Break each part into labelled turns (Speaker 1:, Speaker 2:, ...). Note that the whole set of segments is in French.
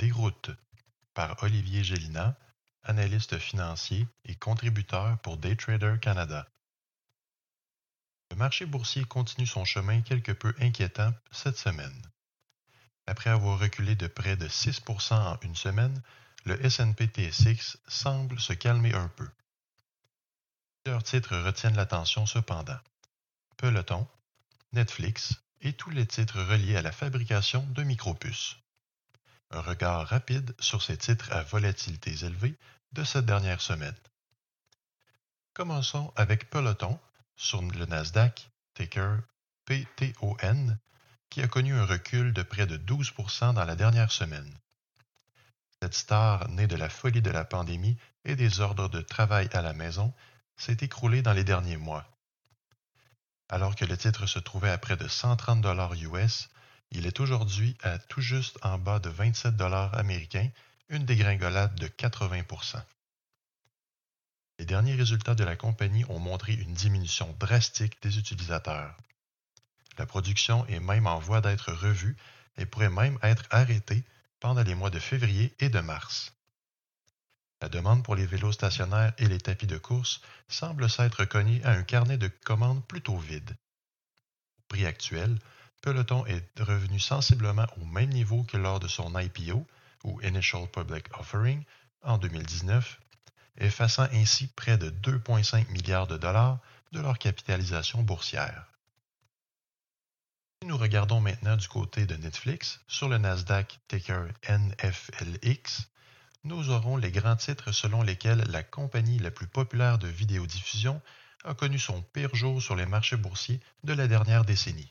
Speaker 1: déroute par Olivier Gélina, analyste financier et contributeur pour Daytrader Canada. Le marché boursier continue son chemin quelque peu inquiétant cette semaine. Après avoir reculé de près de 6% en une semaine, le S&P TSX semble se calmer un peu. Plusieurs titres retiennent l'attention cependant. Peloton, Netflix et tous les titres reliés à la fabrication de micropuces. Un regard rapide sur ces titres à volatilités élevées de cette dernière semaine. Commençons avec Peloton sur le Nasdaq, ticker PTON, qui a connu un recul de près de 12% dans la dernière semaine. Cette star, née de la folie de la pandémie et des ordres de travail à la maison, s'est écroulée dans les derniers mois. Alors que le titre se trouvait à près de 130 dollars US, il est aujourd'hui à tout juste en bas de 27 dollars américains, une dégringolade de 80% Les derniers résultats de la compagnie ont montré une diminution drastique des utilisateurs. La production est même en voie d'être revue et pourrait même être arrêtée pendant les mois de février et de mars. La demande pour les vélos stationnaires et les tapis de course semble s'être cognée à un carnet de commandes plutôt vide. Au prix actuel, Peloton est revenu sensiblement au même niveau que lors de son IPO, ou Initial Public Offering, en 2019, effaçant ainsi près de 2,5 milliards de dollars de leur capitalisation boursière. Si nous regardons maintenant du côté de Netflix, sur le Nasdaq ticker NFLX, nous aurons les grands titres selon lesquels la compagnie la plus populaire de vidéodiffusion a connu son pire jour sur les marchés boursiers de la dernière décennie.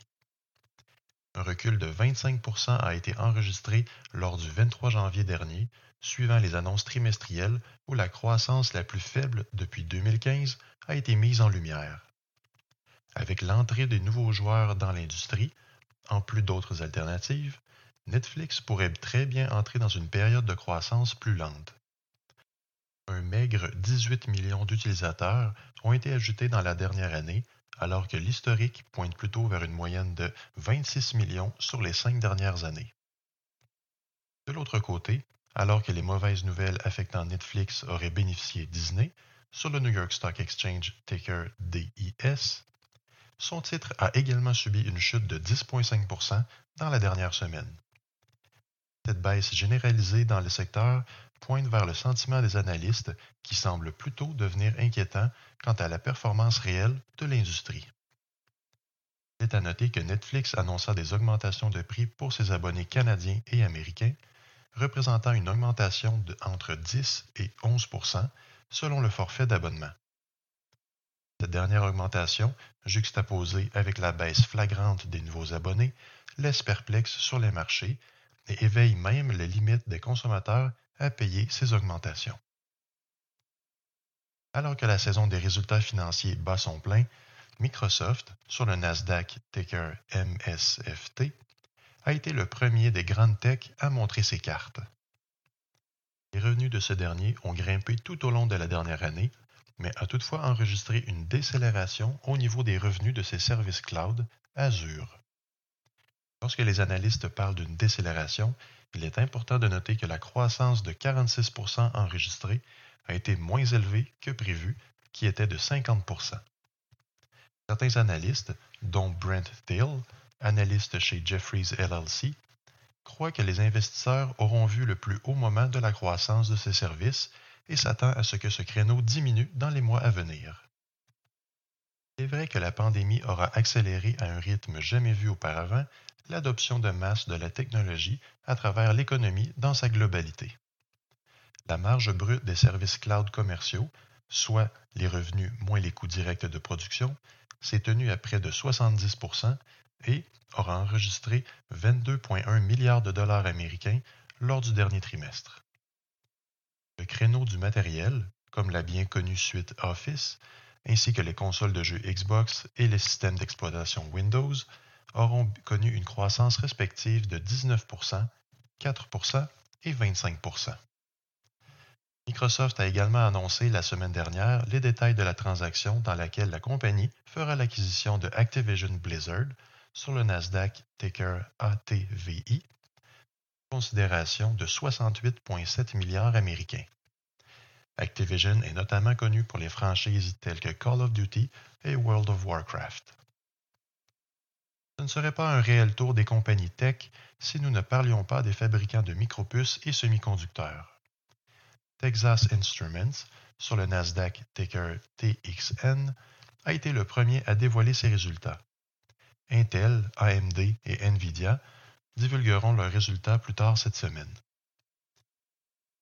Speaker 1: Un recul de 25 a été enregistré lors du 23 janvier dernier, suivant les annonces trimestrielles où la croissance la plus faible depuis 2015 a été mise en lumière. Avec l'entrée des nouveaux joueurs dans l'industrie, en plus d'autres alternatives, Netflix pourrait très bien entrer dans une période de croissance plus lente. Un maigre 18 millions d'utilisateurs ont été ajoutés dans la dernière année, alors que l'historique pointe plutôt vers une moyenne de 26 millions sur les cinq dernières années. De l'autre côté, alors que les mauvaises nouvelles affectant Netflix auraient bénéficié Disney, sur le New York Stock Exchange ticker DIS, son titre a également subi une chute de 10,5% dans la dernière semaine. Cette baisse généralisée dans le secteur pointe vers le sentiment des analystes qui semble plutôt devenir inquiétant quant à la performance réelle de l'industrie. Il est à noter que Netflix annonça des augmentations de prix pour ses abonnés canadiens et américains, représentant une augmentation de entre 10 et 11% selon le forfait d'abonnement. Cette dernière augmentation, juxtaposée avec la baisse flagrante des nouveaux abonnés, laisse perplexe sur les marchés et éveille même les limites des consommateurs à payer ces augmentations. Alors que la saison des résultats financiers bat son plein, Microsoft, sur le Nasdaq ticker MSFT, a été le premier des grandes techs à montrer ses cartes. Les revenus de ce dernier ont grimpé tout au long de la dernière année, mais a toutefois enregistré une décélération au niveau des revenus de ses services cloud Azure. Lorsque les analystes parlent d'une décélération, il est important de noter que la croissance de 46% enregistrée a été moins élevée que prévu, qui était de 50% Certains analystes, dont Brent Thiel, analyste chez Jefferies LLC, croient que les investisseurs auront vu le plus haut moment de la croissance de ces services et s'attend à ce que ce créneau diminue dans les mois à venir. Vrai que la pandémie aura accéléré à un rythme jamais vu auparavant l'adoption de masse de la technologie à travers l'économie dans sa globalité. La marge brute des services cloud commerciaux, soit les revenus moins les coûts directs de production, s'est tenue à près de 70% et aura enregistré 22,1 milliards de dollars américains lors du dernier trimestre. Le créneau du matériel, comme la bien connue suite Office, ainsi que les consoles de jeux Xbox et les systèmes d'exploitation Windows, auront connu une croissance respective de 19% 4% et 25% Microsoft a également annoncé la semaine dernière les détails de la transaction dans laquelle la compagnie fera l'acquisition de Activision Blizzard sur le Nasdaq ticker ATVI, considération de 68,7 milliards américains. Activision est notamment connu pour les franchises telles que Call of Duty et World of Warcraft. Ce ne serait pas un réel tour des compagnies tech si nous ne parlions pas des fabricants de micropuces et semi-conducteurs. Texas Instruments, sur le Nasdaq ticker TXN, a été le premier à dévoiler ses résultats. Intel, AMD et Nvidia divulgueront leurs résultats plus tard cette semaine.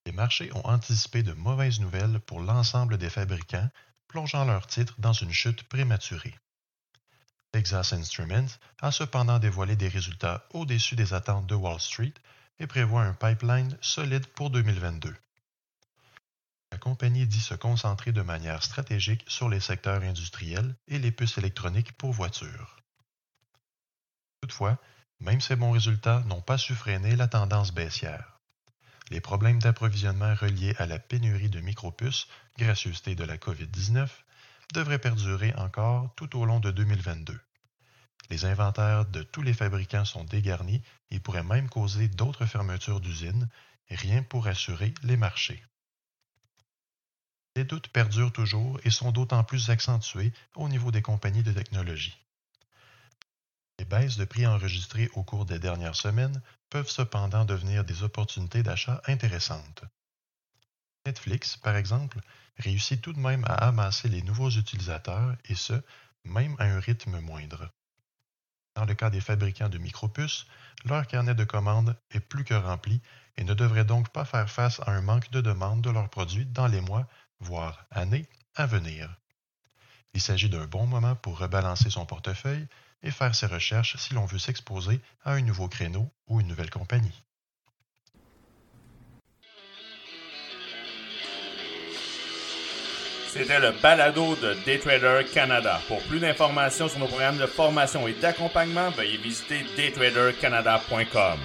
Speaker 1: Les marchés ont anticipé de mauvaises nouvelles pour l'ensemble des fabricants, plongeant leurs titres dans une chute prématurée. Texas Instruments a cependant dévoilé des résultats au-dessus des attentes de Wall Street et prévoit un pipeline solide pour 2022. La compagnie dit se concentrer de manière stratégique sur les secteurs industriels et les puces électroniques pour voitures. Toutefois, même ces bons résultats n'ont pas su freiner la tendance baissière. Les problèmes d'approvisionnement reliés à la pénurie de micropuces, gracieuseté de la COVID-19, devraient perdurer encore tout au long de 2022. Les inventaires de tous les fabricants sont dégarnis et pourraient même causer d'autres fermetures d'usines, rien pour assurer les marchés. Les doutes perdurent toujours et sont d'autant plus accentués au niveau des compagnies de technologie. Les baisses de prix enregistrées au cours des dernières semaines peuvent cependant devenir des opportunités d'achat intéressantes. Netflix, par exemple, réussit tout de même à amasser les nouveaux utilisateurs et ce, même à un rythme moindre. Dans le cas des fabricants de micropuces, leur carnet de commandes est plus que rempli et ne devrait donc pas faire face à un manque de demande de leurs produits dans les mois voire années à venir. Il s'agit d'un bon moment pour rebalancer son portefeuille et faire ses recherches si l'on veut s'exposer à un nouveau créneau ou une nouvelle compagnie.
Speaker 2: C'était le balado de Daytrader Canada. Pour plus d'informations sur nos programmes de formation et d'accompagnement, veuillez visiter daytradercanada.com.